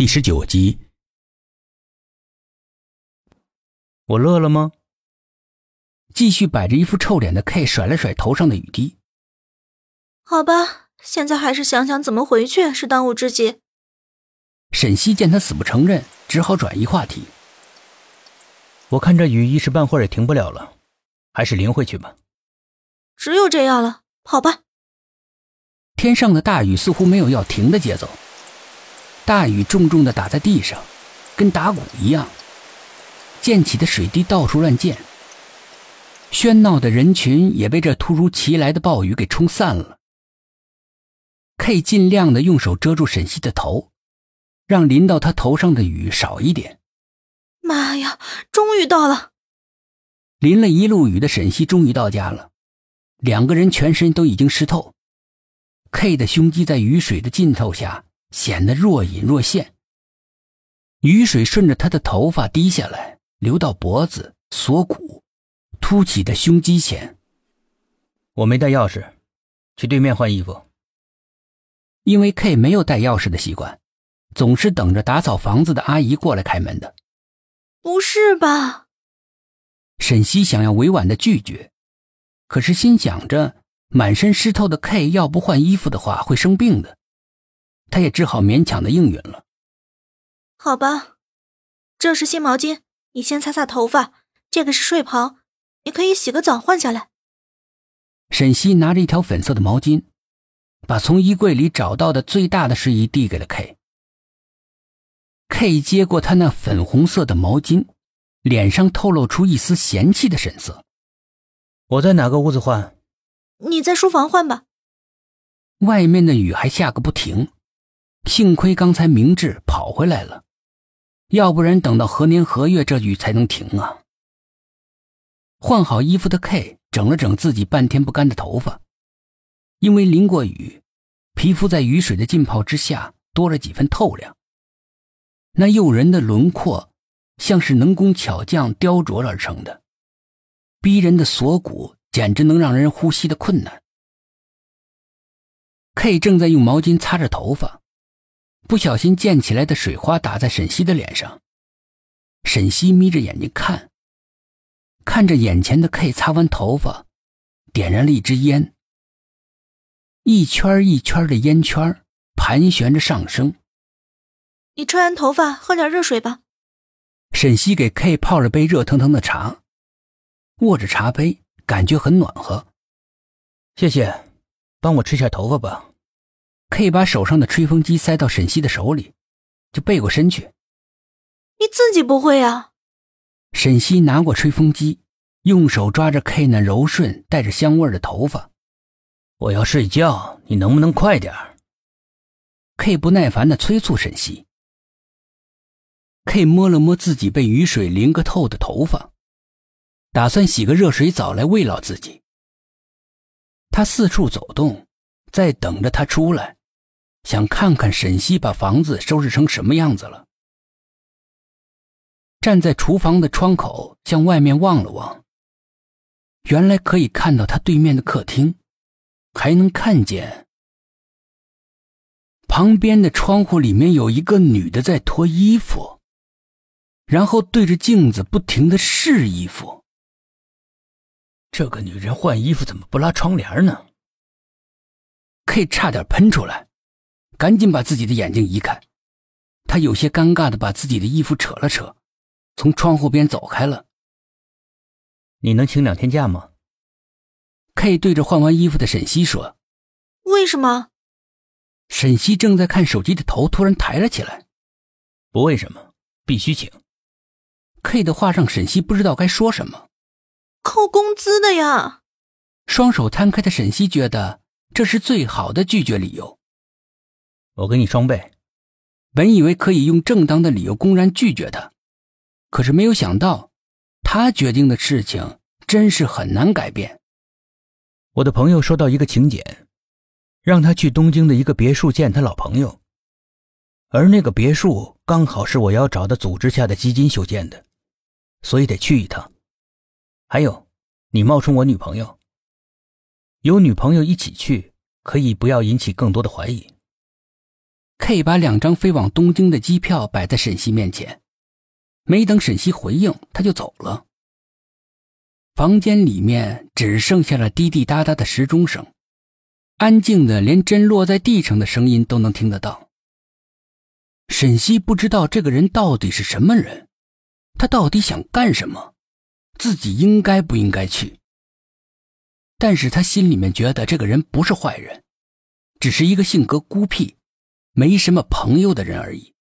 第十九集，我乐了吗？继续摆着一副臭脸的 K 甩了甩头上的雨滴。好吧，现在还是想想怎么回去是当务之急。沈西见他死不承认，只好转移话题。我看这雨一时半会儿也停不了了，还是淋回去吧。只有这样了，跑吧。天上的大雨似乎没有要停的节奏。大雨重重的打在地上，跟打鼓一样。溅起的水滴到处乱溅。喧闹的人群也被这突如其来的暴雨给冲散了。K 尽量的用手遮住沈西的头，让淋到他头上的雨少一点。妈呀，终于到了！淋了一路雨的沈西终于到家了，两个人全身都已经湿透。K 的胸肌在雨水的浸透下。显得若隐若现。雨水顺着他的头发滴下来，流到脖子、锁骨、凸起的胸肌前。我没带钥匙，去对面换衣服。因为 K 没有带钥匙的习惯，总是等着打扫房子的阿姨过来开门的。不是吧？沈西想要委婉的拒绝，可是心想着满身湿透的 K 要不换衣服的话会生病的。他也只好勉强的应允了。好吧，这是新毛巾，你先擦擦头发。这个是睡袍，你可以洗个澡换下来。沈西拿着一条粉色的毛巾，把从衣柜里找到的最大的睡衣递给了 K。K 接过他那粉红色的毛巾，脸上透露出一丝嫌弃的神色。我在哪个屋子换？你在书房换吧。外面的雨还下个不停。幸亏刚才明智跑回来了，要不然等到何年何月这雨才能停啊？换好衣服的 K 整了整自己半天不干的头发，因为淋过雨，皮肤在雨水的浸泡之下多了几分透亮。那诱人的轮廓像是能工巧匠雕琢而成的，逼人的锁骨简直能让人呼吸的困难。K 正在用毛巾擦着头发。不小心溅起来的水花打在沈西的脸上，沈西眯着眼睛看，看着眼前的 K 擦完头发，点燃了一支烟，一圈一圈的烟圈盘旋着上升。你吹完头发，喝点热水吧。沈西给 K 泡了杯热腾腾的茶，握着茶杯，感觉很暖和。谢谢，帮我吹下头发吧。K 把手上的吹风机塞到沈西的手里，就背过身去。你自己不会呀？沈西拿过吹风机，用手抓着 K 那柔顺带着香味的头发。我要睡觉，你能不能快点？K 不耐烦的催促沈西。K 摸了摸自己被雨水淋个透的头发，打算洗个热水澡来慰劳自己。他四处走动，在等着他出来。想看看沈西把房子收拾成什么样子了。站在厨房的窗口，向外面望了望，原来可以看到他对面的客厅，还能看见旁边的窗户里面有一个女的在脱衣服，然后对着镜子不停的试衣服。这个女人换衣服怎么不拉窗帘呢？K 差点喷出来。赶紧把自己的眼睛移开，他有些尴尬的把自己的衣服扯了扯，从窗户边走开了。你能请两天假吗？K 对着换完衣服的沈西说：“为什么？”沈西正在看手机的头突然抬了起来：“不为什么，必须请。”K 的话让沈西不知道该说什么。扣工资的呀！双手摊开的沈西觉得这是最好的拒绝理由。我给你双倍。本以为可以用正当的理由公然拒绝他，可是没有想到，他决定的事情真是很难改变。我的朋友收到一个请柬，让他去东京的一个别墅见他老朋友，而那个别墅刚好是我要找的组织下的基金修建的，所以得去一趟。还有，你冒充我女朋友，有女朋友一起去，可以不要引起更多的怀疑。K 把两张飞往东京的机票摆在沈西面前，没等沈西回应，他就走了。房间里面只剩下了滴滴答答的时钟声，安静的连针落在地上的声音都能听得到。沈西不知道这个人到底是什么人，他到底想干什么，自己应该不应该去？但是他心里面觉得这个人不是坏人，只是一个性格孤僻、没什么朋友的人而已。